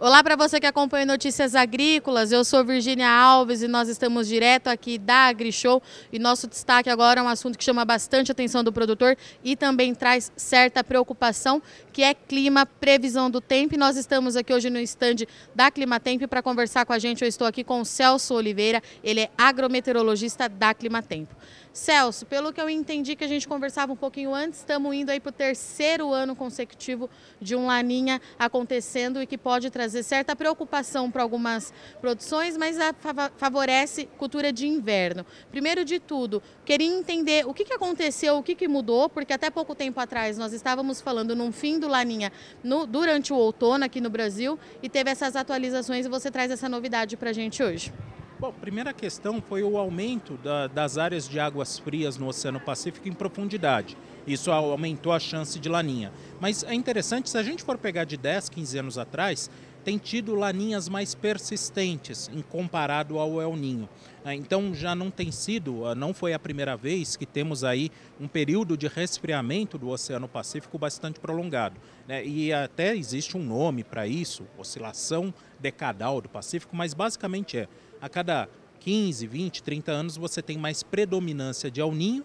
Olá para você que acompanha Notícias Agrícolas, eu sou Virgínia Alves e nós estamos direto aqui da AgriShow e nosso destaque agora é um assunto que chama bastante atenção do produtor e também traz certa preocupação, que é clima, previsão do tempo. E nós estamos aqui hoje no estande da Climatempo para conversar com a gente. Eu estou aqui com o Celso Oliveira, ele é agrometeorologista da Climatempo. Celso, pelo que eu entendi que a gente conversava um pouquinho antes, estamos indo aí para o terceiro ano consecutivo de um laninha acontecendo e que pode trazer certa preocupação para algumas produções, mas favorece cultura de inverno. Primeiro de tudo, queria entender o que, que aconteceu, o que, que mudou, porque até pouco tempo atrás nós estávamos falando num fim do laninha no, durante o outono aqui no Brasil e teve essas atualizações e você traz essa novidade para a gente hoje. Bom, primeira questão foi o aumento da, das áreas de águas frias no Oceano Pacífico em profundidade. Isso aumentou a chance de laninha. Mas é interessante, se a gente for pegar de 10, 15 anos atrás, tem tido laninhas mais persistentes em comparado ao El Ninho. É, então já não tem sido, ah, não foi a primeira vez que temos aí um período de resfriamento do Oceano Pacífico bastante prolongado. Né? E até existe um nome para isso, oscilação decadal do Pacífico, mas basicamente é a cada 15, 20, 30 anos você tem mais predominância de alninho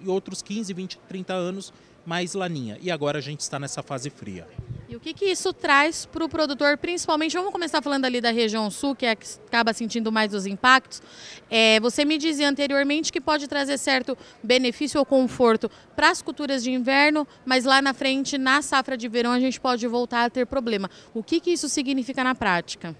e outros 15, 20, 30 anos mais laninha. E agora a gente está nessa fase fria. E o que, que isso traz para o produtor, principalmente, vamos começar falando ali da região sul, que, é que acaba sentindo mais os impactos. É, você me dizia anteriormente que pode trazer certo benefício ou conforto para as culturas de inverno, mas lá na frente, na safra de verão, a gente pode voltar a ter problema. O que, que isso significa na prática?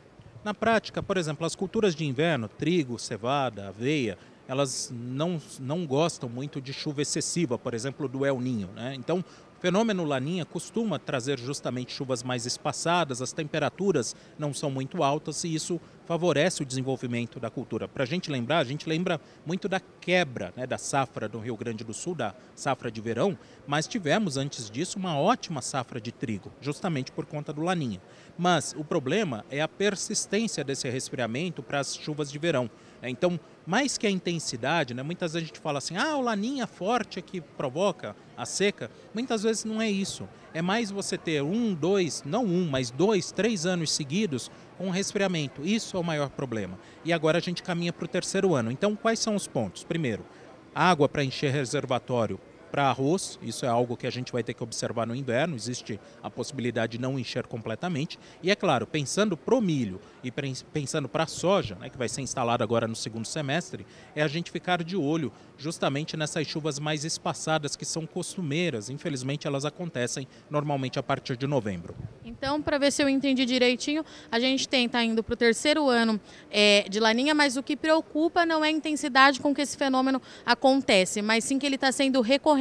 Na prática, por exemplo, as culturas de inverno, trigo, cevada, aveia, elas não, não gostam muito de chuva excessiva, por exemplo, do El Ninho. Né? Então, o fenômeno laninha costuma trazer justamente chuvas mais espaçadas, as temperaturas não são muito altas e isso favorece o desenvolvimento da cultura. Para a gente lembrar, a gente lembra muito da quebra né, da safra do Rio Grande do Sul, da safra de verão, mas tivemos antes disso uma ótima safra de trigo, justamente por conta do laninha. Mas o problema é a persistência desse resfriamento para as chuvas de verão. Então, mais que a intensidade, né, muitas vezes a gente fala assim, ah, o laninha forte é que provoca a seca. Muitas vezes não é isso. É mais você ter um, dois, não um, mas dois, três anos seguidos com resfriamento. Isso é o maior problema. E agora a gente caminha para o terceiro ano. Então, quais são os pontos? Primeiro, água para encher reservatório para arroz, isso é algo que a gente vai ter que observar no inverno, existe a possibilidade de não encher completamente. E é claro, pensando para o milho e pensando para a soja, né, que vai ser instalada agora no segundo semestre, é a gente ficar de olho justamente nessas chuvas mais espaçadas que são costumeiras. Infelizmente, elas acontecem normalmente a partir de novembro. Então, para ver se eu entendi direitinho, a gente tem, tá indo para o terceiro ano é, de laninha, mas o que preocupa não é a intensidade com que esse fenômeno acontece, mas sim que ele está sendo recorrente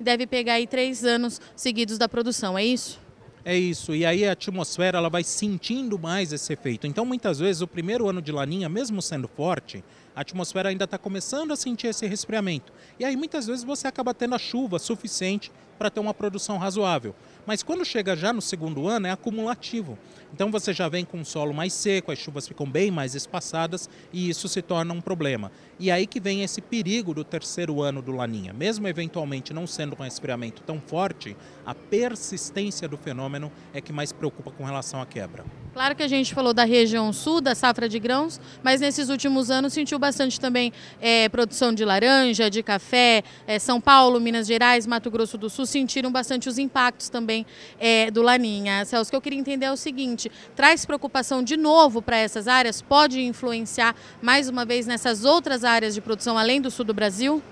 deve pegar aí três anos seguidos da produção, é isso? É isso, e aí a atmosfera ela vai sentindo mais esse efeito. Então, muitas vezes, o primeiro ano de laninha, mesmo sendo forte, a atmosfera ainda está começando a sentir esse resfriamento. E aí, muitas vezes, você acaba tendo a chuva suficiente para ter uma produção razoável. Mas quando chega já no segundo ano, é acumulativo. Então você já vem com um solo mais seco, as chuvas ficam bem mais espaçadas e isso se torna um problema. E aí que vem esse perigo do terceiro ano do Laninha. Mesmo eventualmente não sendo um resfriamento tão forte, a persistência do fenômeno é que mais preocupa com relação à quebra. Claro que a gente falou da região sul, da safra de grãos, mas nesses últimos anos sentiu bastante também é, produção de laranja, de café. É, São Paulo, Minas Gerais, Mato Grosso do Sul sentiram bastante os impactos também é, do Laninha. Celso, o que eu queria entender é o seguinte: traz preocupação de novo para essas áreas? Pode influenciar mais uma vez nessas outras áreas de produção além do sul do Brasil?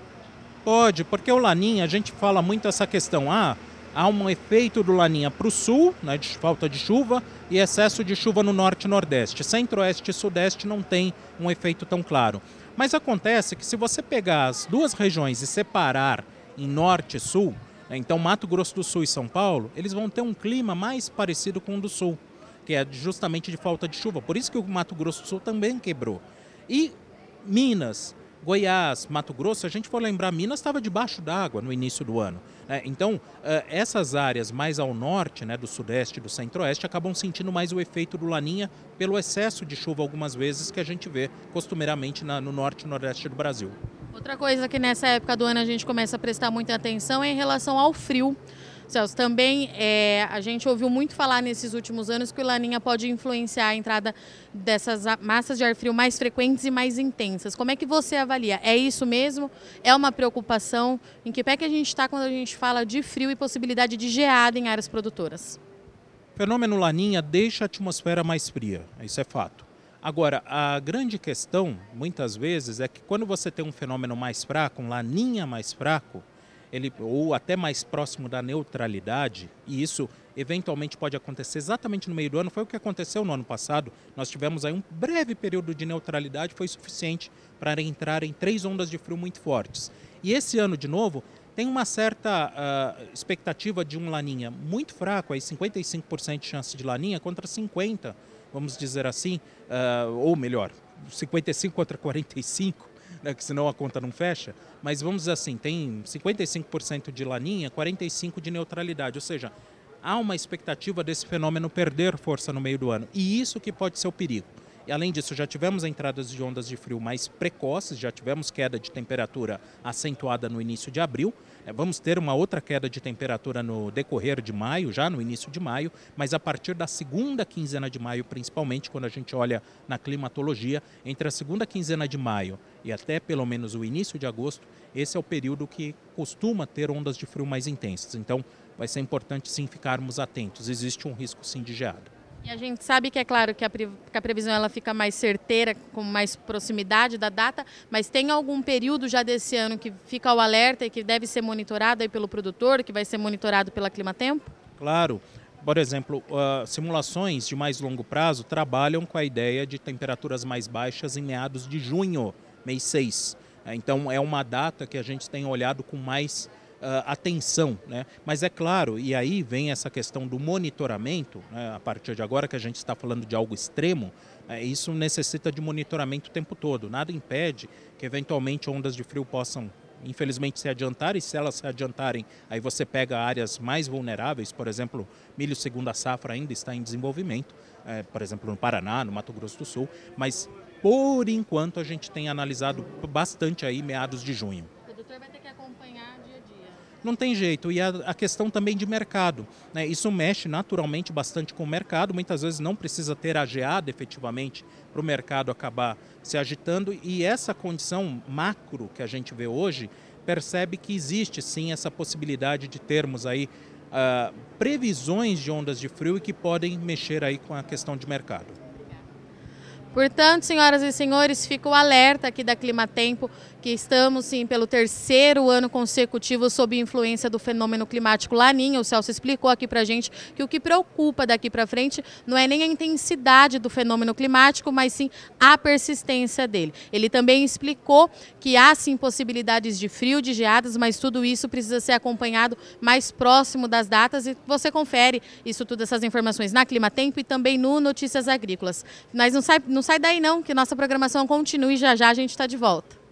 Pode, porque o Laninha, a gente fala muito essa questão, ah, há um efeito do Laninha para o sul, né, de falta de chuva, e excesso de chuva no norte e nordeste. Centro-oeste e sudeste não tem um efeito tão claro. Mas acontece que se você pegar as duas regiões e separar em norte e sul, então Mato Grosso do Sul e São Paulo, eles vão ter um clima mais parecido com o do sul, que é justamente de falta de chuva. Por isso que o Mato Grosso do Sul também quebrou. E Minas, Goiás, Mato Grosso, se a gente for lembrar, Minas estava debaixo d'água no início do ano. Né? Então, eh, essas áreas mais ao norte, né, do sudeste e do centro-oeste, acabam sentindo mais o efeito do Laninha pelo excesso de chuva algumas vezes que a gente vê costumeiramente no norte e nordeste do Brasil. Outra coisa que nessa época do ano a gente começa a prestar muita atenção é em relação ao frio. Celso, também é, a gente ouviu muito falar nesses últimos anos que o Laninha pode influenciar a entrada dessas massas de ar frio mais frequentes e mais intensas. Como é que você avalia? É isso mesmo? É uma preocupação? Em que pé que a gente está quando a gente fala de frio e possibilidade de geada em áreas produtoras? O fenômeno Laninha deixa a atmosfera mais fria, isso é fato. Agora, a grande questão, muitas vezes, é que quando você tem um fenômeno mais fraco, um laninha mais fraco, ele, ou até mais próximo da neutralidade, e isso eventualmente pode acontecer exatamente no meio do ano, foi o que aconteceu no ano passado. Nós tivemos aí um breve período de neutralidade, foi suficiente para entrar em três ondas de frio muito fortes. E esse ano, de novo, tem uma certa uh, expectativa de um laninha muito fraco, aí 55% de chance de laninha contra 50% vamos dizer assim, uh, ou melhor, 55 contra 45, né, que senão a conta não fecha, mas vamos dizer assim, tem 55% de laninha, 45% de neutralidade, ou seja, há uma expectativa desse fenômeno perder força no meio do ano, e isso que pode ser o perigo. E além disso, já tivemos entradas de ondas de frio mais precoces, já tivemos queda de temperatura acentuada no início de abril. É, vamos ter uma outra queda de temperatura no decorrer de maio, já no início de maio, mas a partir da segunda quinzena de maio, principalmente quando a gente olha na climatologia, entre a segunda quinzena de maio e até pelo menos o início de agosto, esse é o período que costuma ter ondas de frio mais intensas. Então, vai ser importante sim ficarmos atentos. Existe um risco sim de geada. E a gente sabe que é claro que a, que a previsão ela fica mais certeira, com mais proximidade da data, mas tem algum período já desse ano que fica o alerta e que deve ser monitorado aí pelo produtor, que vai ser monitorado pela Climatempo? Claro. Por exemplo, uh, simulações de mais longo prazo trabalham com a ideia de temperaturas mais baixas em meados de junho, mês 6. Então, é uma data que a gente tem olhado com mais atenção. Né? Mas é claro, e aí vem essa questão do monitoramento, né? a partir de agora que a gente está falando de algo extremo, é, isso necessita de monitoramento o tempo todo. Nada impede que eventualmente ondas de frio possam infelizmente se adiantar e se elas se adiantarem, aí você pega áreas mais vulneráveis, por exemplo, milho segunda safra ainda está em desenvolvimento, é, por exemplo no Paraná, no Mato Grosso do Sul, mas por enquanto a gente tem analisado bastante aí meados de junho. O produtor vai ter que acompanhar dia não tem jeito. E a, a questão também de mercado. Né? Isso mexe naturalmente bastante com o mercado. Muitas vezes não precisa ter a geada efetivamente para o mercado acabar se agitando. E essa condição macro que a gente vê hoje percebe que existe sim essa possibilidade de termos aí uh, previsões de ondas de frio e que podem mexer aí com a questão de mercado. Portanto, senhoras e senhores, fica o alerta aqui da Climatempo que estamos sim pelo terceiro ano consecutivo sob influência do fenômeno climático Laninha. O Celso explicou aqui para gente que o que preocupa daqui para frente não é nem a intensidade do fenômeno climático, mas sim a persistência dele. Ele também explicou que há sim possibilidades de frio, de geadas, mas tudo isso precisa ser acompanhado mais próximo das datas e você confere isso tudo, essas informações na Climatempo e também no Notícias Agrícolas. Mas não sai, não sai daí não, que nossa programação continue e já já a gente está de volta.